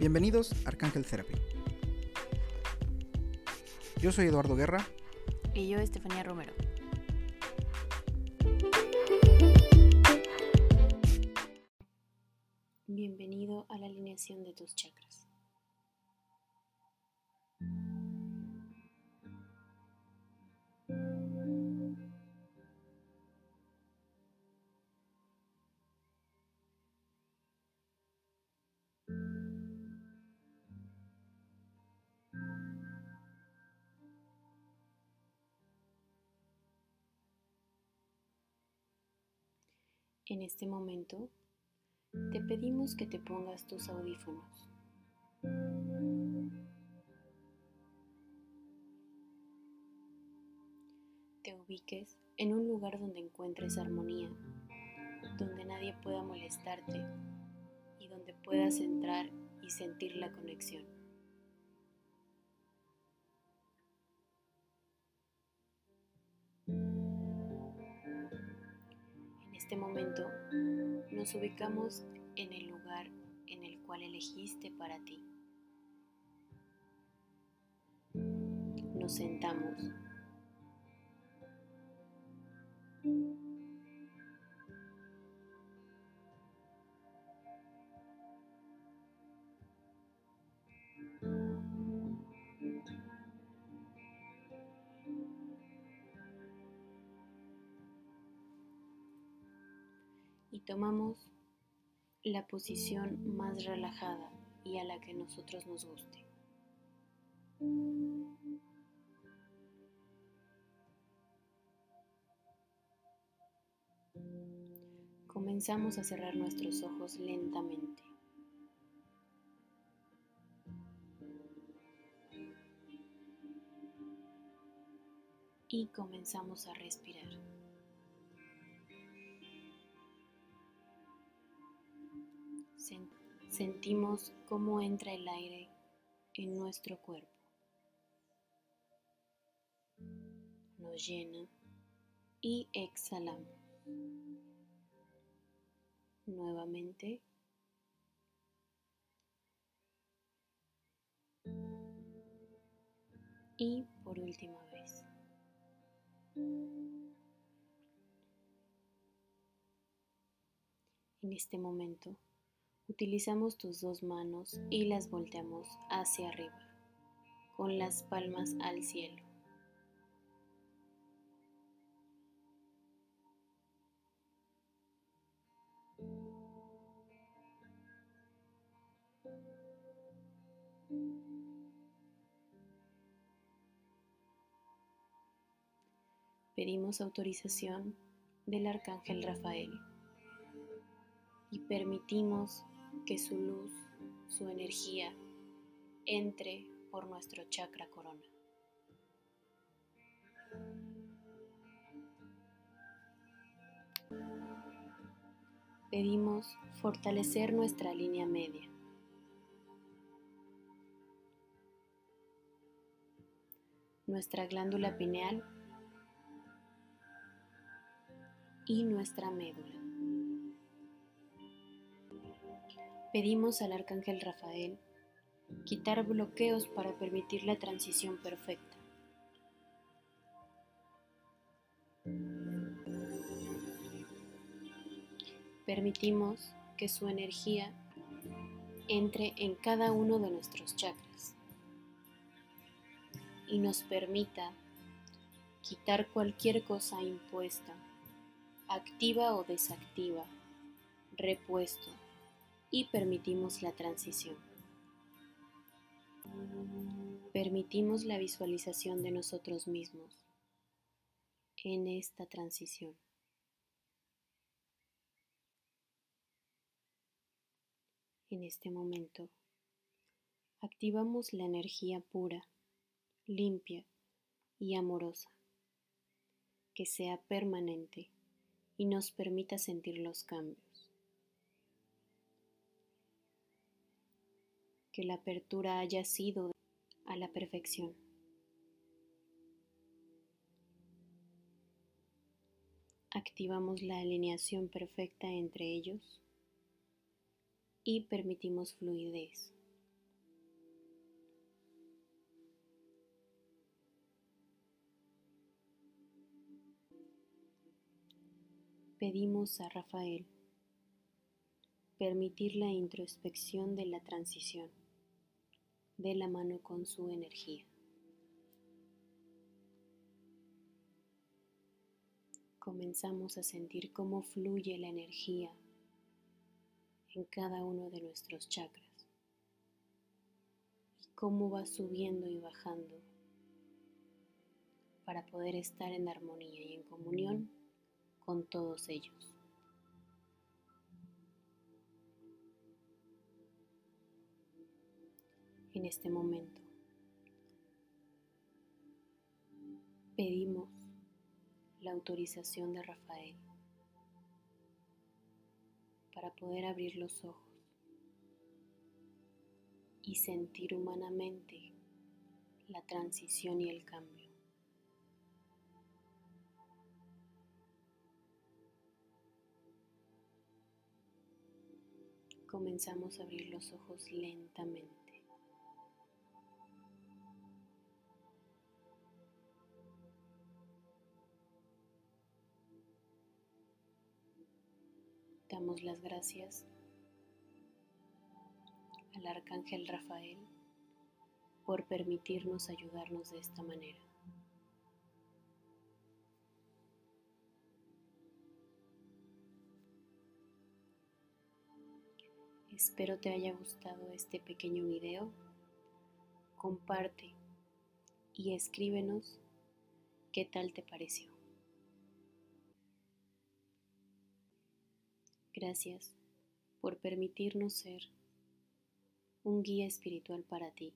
Bienvenidos a Arcángel Therapy. Yo soy Eduardo Guerra. Y yo, Estefanía Romero. Bienvenido a la alineación de tus chakras. En este momento, te pedimos que te pongas tus audífonos. Te ubiques en un lugar donde encuentres armonía, donde nadie pueda molestarte y donde puedas entrar y sentir la conexión. Este momento nos ubicamos en el lugar en el cual elegiste para ti. Nos sentamos. Tomamos la posición más relajada y a la que nosotros nos guste. Comenzamos a cerrar nuestros ojos lentamente. Y comenzamos a respirar. Sentimos cómo entra el aire en nuestro cuerpo. Nos llena y exhalamos. Nuevamente. Y por última vez. En este momento Utilizamos tus dos manos y las volteamos hacia arriba, con las palmas al cielo. Pedimos autorización del Arcángel Rafael y permitimos que su luz, su energía, entre por nuestro chakra corona. Pedimos fortalecer nuestra línea media. Nuestra glándula pineal y nuestra médula. Pedimos al Arcángel Rafael quitar bloqueos para permitir la transición perfecta. Permitimos que su energía entre en cada uno de nuestros chakras y nos permita quitar cualquier cosa impuesta, activa o desactiva, repuesto, y permitimos la transición. Permitimos la visualización de nosotros mismos en esta transición. En este momento, activamos la energía pura, limpia y amorosa, que sea permanente y nos permita sentir los cambios. que la apertura haya sido a la perfección. Activamos la alineación perfecta entre ellos y permitimos fluidez. Pedimos a Rafael permitir la introspección de la transición de la mano con su energía. Comenzamos a sentir cómo fluye la energía en cada uno de nuestros chakras y cómo va subiendo y bajando para poder estar en armonía y en comunión con todos ellos. En este momento. Pedimos la autorización de Rafael para poder abrir los ojos y sentir humanamente la transición y el cambio. Comenzamos a abrir los ojos lentamente. Damos las gracias al Arcángel Rafael por permitirnos ayudarnos de esta manera. Espero te haya gustado este pequeño video. Comparte y escríbenos qué tal te pareció. Gracias por permitirnos ser un guía espiritual para ti.